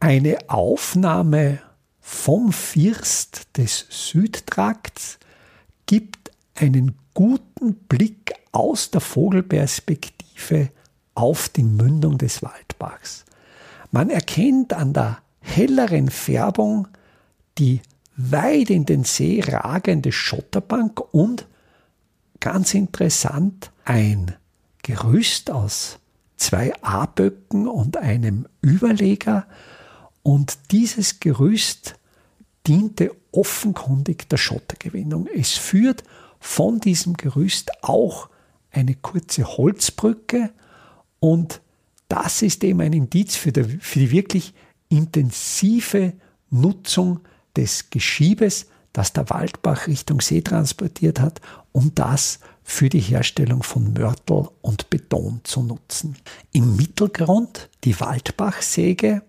Eine Aufnahme vom First des Südtrakts gibt einen guten Blick aus der Vogelperspektive auf die Mündung des Waldbachs. Man erkennt an der helleren Färbung die weit in den See ragende Schotterbank und ganz interessant ein Gerüst aus zwei A-Böcken und einem Überleger. Und dieses Gerüst diente offenkundig der Schottergewinnung. Es führt von diesem Gerüst auch eine kurze Holzbrücke und das ist eben ein Indiz für die, für die wirklich intensive Nutzung des Geschiebes, das der Waldbach Richtung See transportiert hat, um das für die Herstellung von Mörtel und Beton zu nutzen. Im Mittelgrund die Waldbachsäge.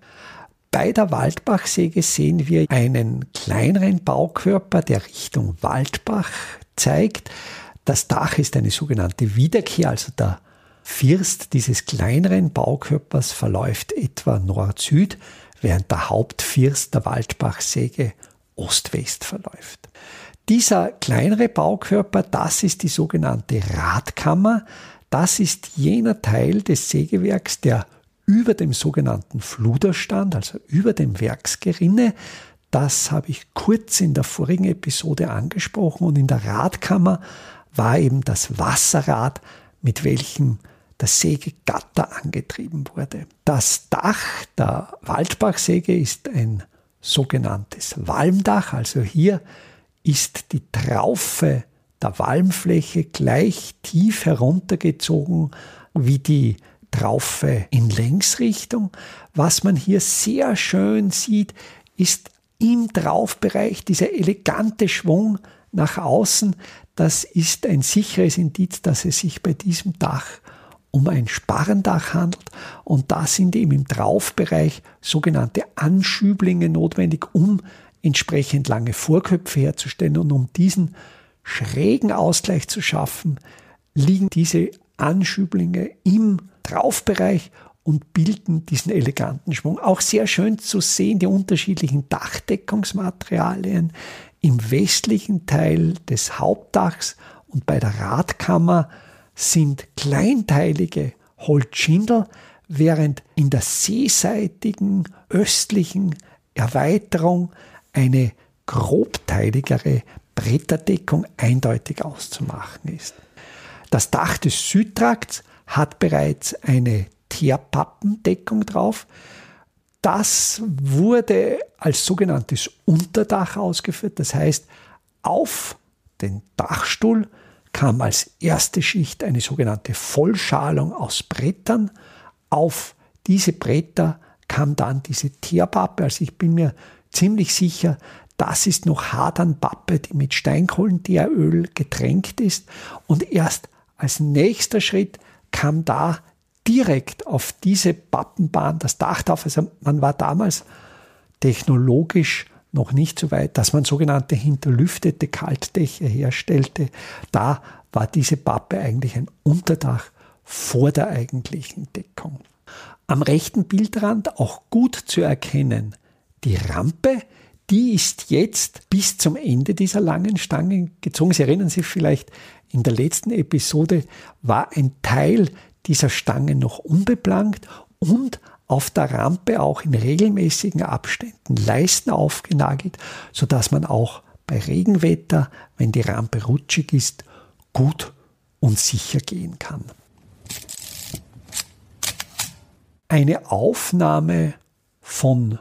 Bei der Waldbachsäge sehen wir einen kleineren Baukörper, der Richtung Waldbach zeigt. Das Dach ist eine sogenannte Wiederkehr, also der First dieses kleineren Baukörpers verläuft etwa Nord-Süd, während der Hauptfirst der Waldbachsäge Ost-West verläuft. Dieser kleinere Baukörper, das ist die sogenannte Radkammer. Das ist jener Teil des Sägewerks, der über dem sogenannten Fluder stand, also über dem Werksgerinne. Das habe ich kurz in der vorigen Episode angesprochen und in der Radkammer war eben das Wasserrad, mit welchem das Sägegatter angetrieben wurde. Das Dach der Waldbachsäge ist ein sogenanntes Walmdach, also hier ist die Traufe der Walmfläche gleich tief heruntergezogen wie die Traufe in Längsrichtung. Was man hier sehr schön sieht, ist im Traufbereich dieser elegante Schwung nach außen. Das ist ein sicheres Indiz, dass es sich bei diesem Dach um ein Sparrendach handelt und da sind eben im Traufbereich sogenannte Anschüblinge notwendig, um entsprechend lange Vorköpfe herzustellen und um diesen schrägen Ausgleich zu schaffen, liegen diese Anschüblinge im Traufbereich und bilden diesen eleganten Schwung. Auch sehr schön zu sehen, die unterschiedlichen Dachdeckungsmaterialien im westlichen Teil des Hauptdachs und bei der Radkammer sind kleinteilige Holzschindel, während in der seeseitigen östlichen Erweiterung eine grobteiligere Bretterdeckung eindeutig auszumachen ist. Das Dach des Südtrakts hat bereits eine Teerpappendeckung drauf. Das wurde als sogenanntes Unterdach ausgeführt. Das heißt, auf den Dachstuhl kam als erste Schicht eine sogenannte Vollschalung aus Brettern. Auf diese Bretter kam dann diese Teerpappe. Also ich bin mir ziemlich sicher, das ist noch Hadernpappe, die mit Steinkohlenteeröl getränkt ist. Und erst als nächster Schritt kam da direkt auf diese Pappenbahn das Dach drauf. Also man war damals technologisch noch nicht so weit, dass man sogenannte hinterlüftete Kaltdächer herstellte. Da war diese Pappe eigentlich ein Unterdach vor der eigentlichen Deckung. Am rechten Bildrand auch gut zu erkennen, die Rampe, die ist jetzt bis zum Ende dieser langen Stangen gezogen. Sie erinnern sich vielleicht, in der letzten Episode war ein Teil dieser Stange noch unbeplankt und auf der Rampe auch in regelmäßigen Abständen Leisten aufgenagelt, sodass man auch bei Regenwetter, wenn die Rampe rutschig ist, gut und sicher gehen kann. Eine Aufnahme von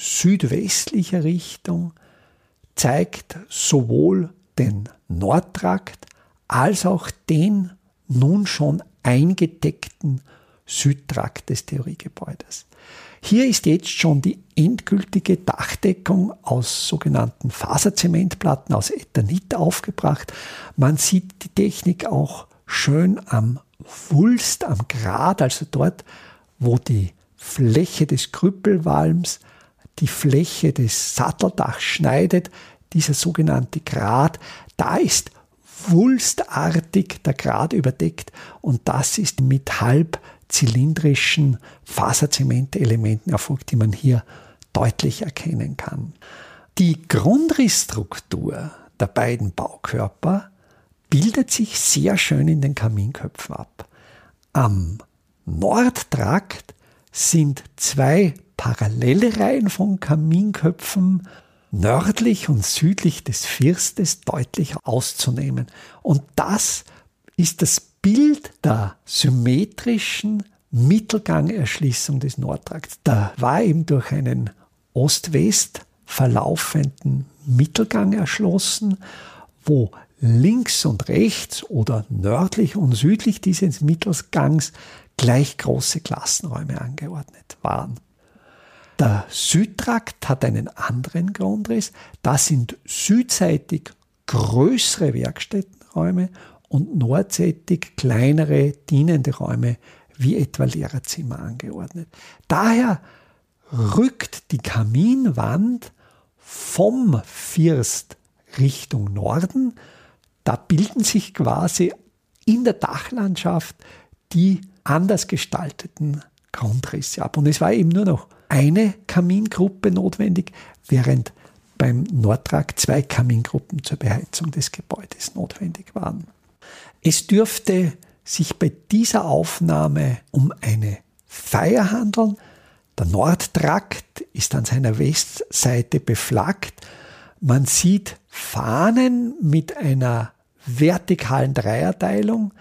südwestlicher Richtung zeigt sowohl den Nordtrakt als auch den nun schon eingedeckten Südtrakt des Theoriegebäudes. Hier ist jetzt schon die endgültige Dachdeckung aus sogenannten Faserzementplatten aus Ethanit aufgebracht. Man sieht die Technik auch schön am Wulst, am Grad, also dort, wo die Fläche des Krüppelwalms die Fläche des Satteldachs schneidet, dieser sogenannte Grat, da ist wulstartig der Grat überdeckt und das ist mit halb zylindrischen Faserzementelementen erfolgt, die man hier deutlich erkennen kann. Die Grundrissstruktur der beiden Baukörper bildet sich sehr schön in den Kaminköpfen ab. Am Nordtrakt sind zwei parallele Reihen von Kaminköpfen nördlich und südlich des Firstes deutlich auszunehmen. Und das ist das Bild der symmetrischen Mittelgangerschließung des Nordtrakts. Da war eben durch einen Ost-West verlaufenden Mittelgang erschlossen, wo links und rechts oder nördlich und südlich dieses Mittelgangs gleich große Klassenräume angeordnet waren. Der Südtrakt hat einen anderen Grundriss. Das sind südseitig größere Werkstättenräume und nordseitig kleinere dienende Räume wie etwa Lehrerzimmer angeordnet. Daher rückt die Kaminwand vom First Richtung Norden. Da bilden sich quasi in der Dachlandschaft die anders gestalteten Grundrisse ab. Und es war eben nur noch eine Kamingruppe notwendig, während beim Nordtrag zwei Kamingruppen zur Beheizung des Gebäudes notwendig waren. Es dürfte sich bei dieser Aufnahme um eine Feier handeln. Der Nordtrakt ist an seiner Westseite beflaggt. Man sieht Fahnen mit einer vertikalen Dreierteilung,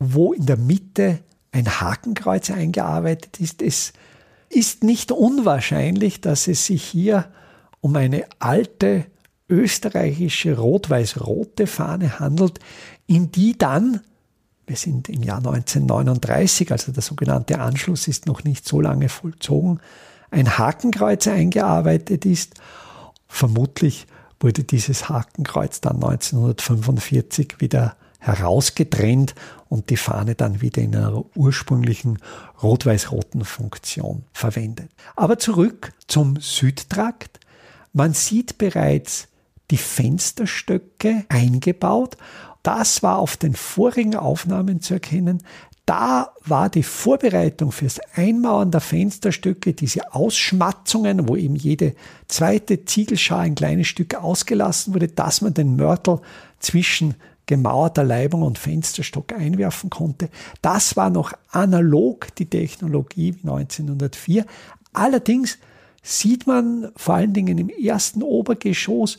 wo in der Mitte ein Hakenkreuz eingearbeitet ist. Es ist nicht unwahrscheinlich, dass es sich hier um eine alte österreichische rot-weiß-rote Fahne handelt, in die dann, wir sind im Jahr 1939, also der sogenannte Anschluss ist noch nicht so lange vollzogen, ein Hakenkreuz eingearbeitet ist. Vermutlich wurde dieses Hakenkreuz dann 1945 wieder herausgetrennt und die Fahne dann wieder in ihrer ursprünglichen rot-weiß-roten Funktion verwendet. Aber zurück zum Südtrakt. Man sieht bereits die Fensterstöcke eingebaut. Das war auf den vorigen Aufnahmen zu erkennen. Da war die Vorbereitung fürs Einmauern der Fensterstücke, diese Ausschmatzungen, wo eben jede zweite Ziegelschar ein kleines Stück ausgelassen wurde, dass man den Mörtel zwischen gemauerter Leibung und Fensterstock einwerfen konnte. Das war noch analog die Technologie wie 1904. Allerdings sieht man vor allen Dingen im ersten Obergeschoss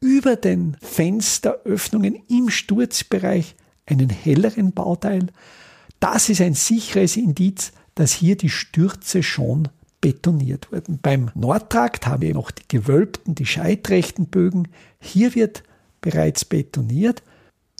über den Fensteröffnungen im Sturzbereich einen helleren Bauteil. Das ist ein sicheres Indiz, dass hier die Stürze schon betoniert wurden. Beim Nordtrakt haben wir noch die gewölbten, die scheitrechten Bögen. Hier wird bereits betoniert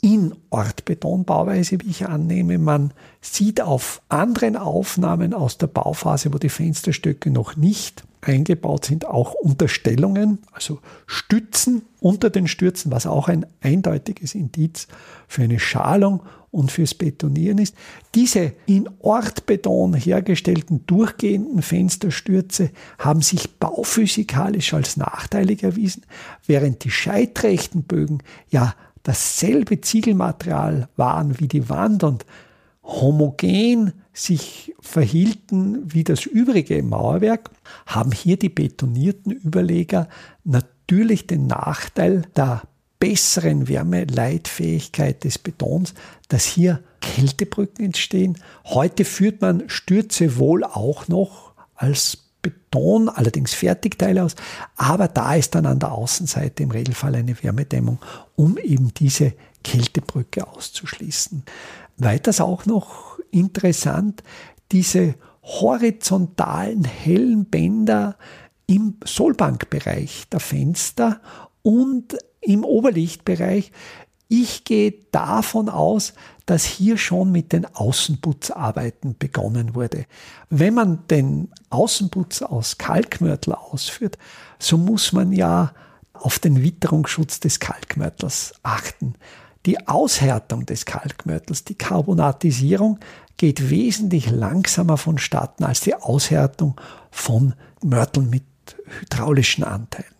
in Ortbetonbauweise, wie ich annehme. Man sieht auf anderen Aufnahmen aus der Bauphase, wo die Fensterstöcke noch nicht eingebaut sind, auch Unterstellungen, also Stützen unter den Stürzen, was auch ein eindeutiges Indiz für eine Schalung und fürs Betonieren ist. Diese in Ortbeton hergestellten durchgehenden Fensterstürze haben sich bauphysikalisch als nachteilig erwiesen, während die scheitrechten Bögen ja dasselbe Ziegelmaterial waren wie die Wand und homogen sich verhielten wie das übrige Mauerwerk, haben hier die betonierten Überleger natürlich den Nachteil der besseren Wärmeleitfähigkeit des Betons, dass hier Kältebrücken entstehen. Heute führt man Stürze wohl auch noch als Beton, allerdings Fertigteile aus, aber da ist dann an der Außenseite im Regelfall eine Wärmedämmung, um eben diese Kältebrücke auszuschließen. Weiters auch noch interessant, diese horizontalen hellen Bänder im Sollbankbereich der Fenster und im Oberlichtbereich. Ich gehe davon aus, dass hier schon mit den Außenputzarbeiten begonnen wurde. Wenn man den Außenputz aus Kalkmörtel ausführt, so muss man ja auf den Witterungsschutz des Kalkmörtels achten. Die Aushärtung des Kalkmörtels, die Carbonatisierung, geht wesentlich langsamer vonstatten als die Aushärtung von Mörteln mit hydraulischen Anteilen.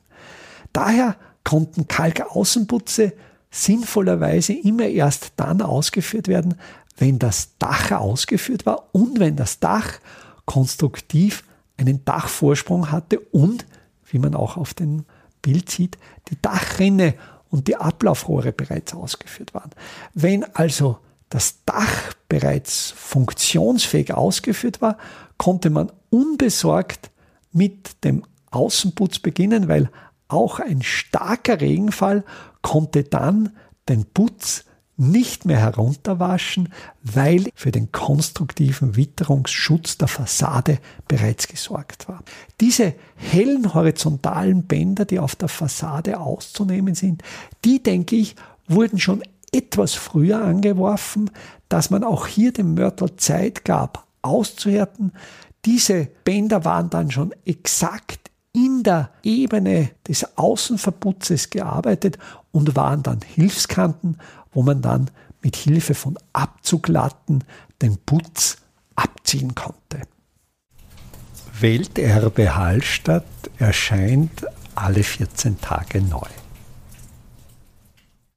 Daher konnten Kalkaußenputze sinnvollerweise immer erst dann ausgeführt werden, wenn das Dach ausgeführt war und wenn das Dach konstruktiv einen Dachvorsprung hatte und, wie man auch auf dem Bild sieht, die Dachrinne und die Ablaufrohre bereits ausgeführt waren. Wenn also das Dach bereits funktionsfähig ausgeführt war, konnte man unbesorgt mit dem Außenputz beginnen, weil auch ein starker Regenfall konnte dann den Putz nicht mehr herunterwaschen, weil für den konstruktiven Witterungsschutz der Fassade bereits gesorgt war. Diese hellen horizontalen Bänder, die auf der Fassade auszunehmen sind, die, denke ich, wurden schon etwas früher angeworfen, dass man auch hier dem Mörtel Zeit gab, auszuhärten. Diese Bänder waren dann schon exakt in der Ebene des Außenverputzes gearbeitet und waren dann Hilfskanten, wo man dann mit Hilfe von Abzuglatten den Putz abziehen konnte. Welterbe Hallstatt erscheint alle 14 Tage neu.